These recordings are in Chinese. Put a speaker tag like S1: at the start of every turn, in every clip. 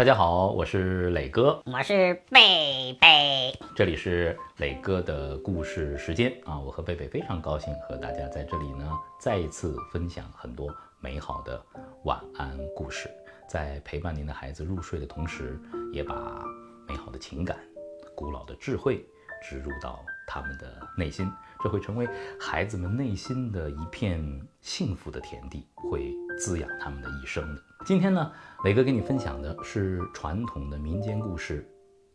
S1: 大家好，我是磊哥，
S2: 我是贝贝，
S1: 这里是磊哥的故事时间啊！我和贝贝非常高兴和大家在这里呢再一次分享很多美好的晚安故事，在陪伴您的孩子入睡的同时，也把美好的情感、古老的智慧植入到他们的内心，这会成为孩子们内心的一片幸福的田地，会滋养他们的一生的。今天呢，磊哥给你分享的是传统的民间故事《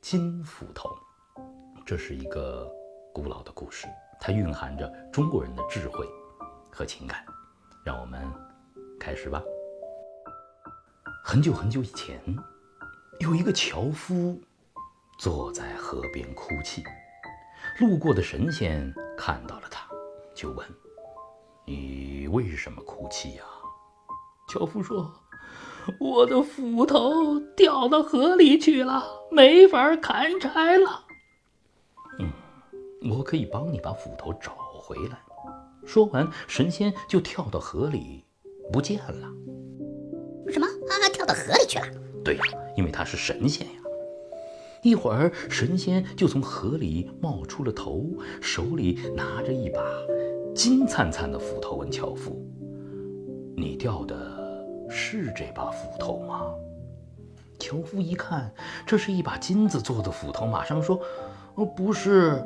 S1: 金斧头》，这是一个古老的故事，它蕴含着中国人的智慧和情感。让我们开始吧。很久很久以前，有一个樵夫坐在河边哭泣，路过的神仙看到了他，就问：“你为什么哭泣呀？”樵夫说。我的斧头掉到河里去了，没法砍柴了。嗯，我可以帮你把斧头找回来。说完，神仙就跳到河里，不见了。
S2: 什么？啊，跳到河里去了？
S1: 对呀，因为他是神仙呀。一会儿，神仙就从河里冒出了头，手里拿着一把金灿灿的斧头，问樵夫：“你掉的？”是这把斧头吗？樵夫一看，这是一把金子做的斧头，马上说：“哦，不是，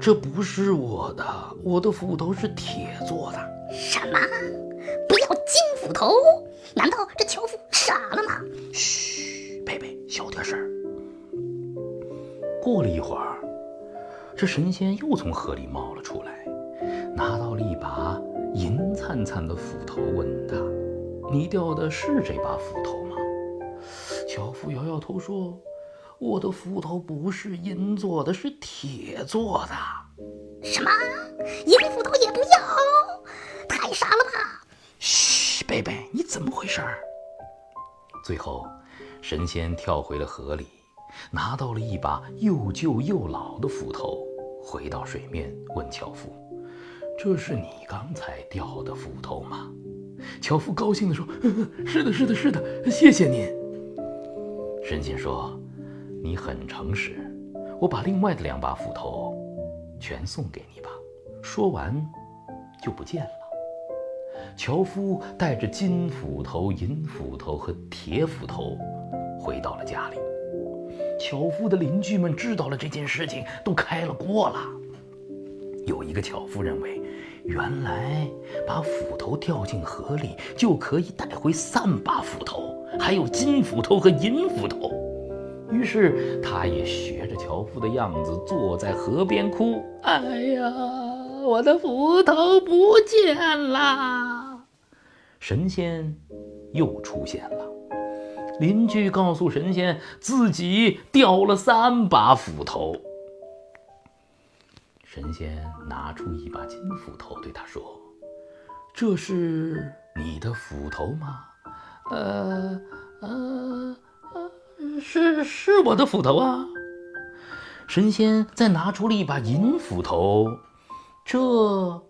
S1: 这不是我的，我的斧头是铁做的。”
S2: 什么？不要金斧头？难道这樵夫傻了吗？
S1: 嘘，贝贝，小点声。过了一会儿，这神仙又从河里冒了出来，拿到了一把银灿灿的斧头，问他。你掉的是这把斧头吗？樵夫摇摇头说：“我的斧头不是银做的，是铁做的。”
S2: 什么？银斧头也不要？太傻了吧！
S1: 嘘，贝贝，你怎么回事？最后，神仙跳回了河里，拿到了一把又旧又老的斧头，回到水面，问樵夫：“这是你刚才掉的斧头吗？”樵夫高兴地说：“ 是的，是的，是的，谢谢您。”神仙说：“你很诚实，我把另外的两把斧头全送给你吧。”说完，就不见了。樵夫带着金斧头、银斧头和铁斧头回到了家里。樵夫的邻居们知道了这件事情，都开了锅了。有一个樵夫认为。原来把斧头掉进河里就可以带回三把斧头，还有金斧头和银斧头。于是他也学着樵夫的样子，坐在河边哭：“哎呀，我的斧头不见了！”神仙又出现了，邻居告诉神仙自己掉了三把斧头。神仙拿出一把金斧头，对他说：“这是你的斧头吗？”“呃，呃，呃，是是我的斧头啊。”神仙再拿出了一把银斧头，“这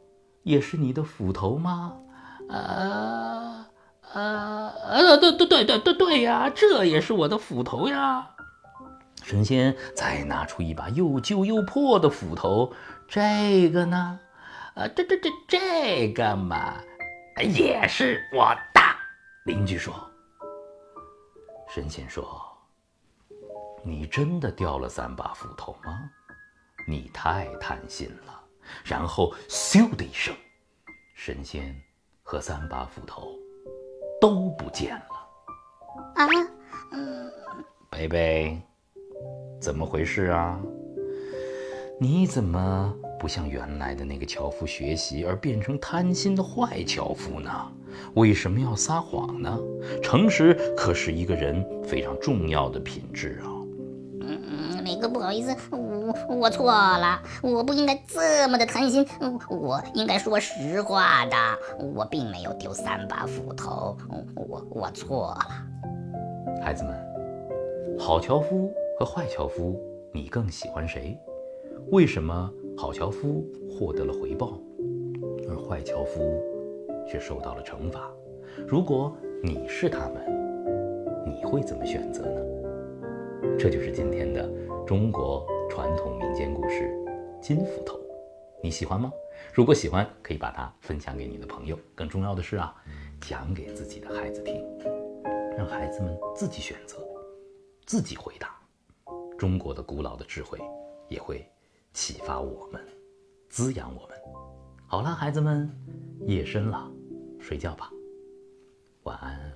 S1: 也是你的斧头吗？”“呃，呃，呃，对对对对对对呀，这也是我的斧头呀。”神仙再拿出一把又旧又破的斧头，这个呢？啊，这这这这个嘛，也是我的。邻居说。神仙说：“你真的掉了三把斧头吗？你太贪心了。”然后咻的一声，神仙和三把斧头都不见了。啊，嗯，贝贝。怎么回事啊？你怎么不向原来的那个樵夫学习，而变成贪心的坏樵夫呢？为什么要撒谎呢？诚实可是一个人非常重要的品质啊！
S2: 嗯，磊哥，不好意思，我我错了，我不应该这么的贪心，我应该说实话的，我并没有丢三把斧头，我我错了。
S1: 孩子们，好樵夫。和坏樵夫，你更喜欢谁？为什么好樵夫获得了回报，而坏樵夫却受到了惩罚？如果你是他们，你会怎么选择呢？这就是今天的中国传统民间故事《金斧头》，你喜欢吗？如果喜欢，可以把它分享给你的朋友。更重要的是啊，讲给自己的孩子听，让孩子们自己选择，自己回答。中国的古老的智慧也会启发我们滋养我们。好了孩子们夜深了睡觉吧。晚安。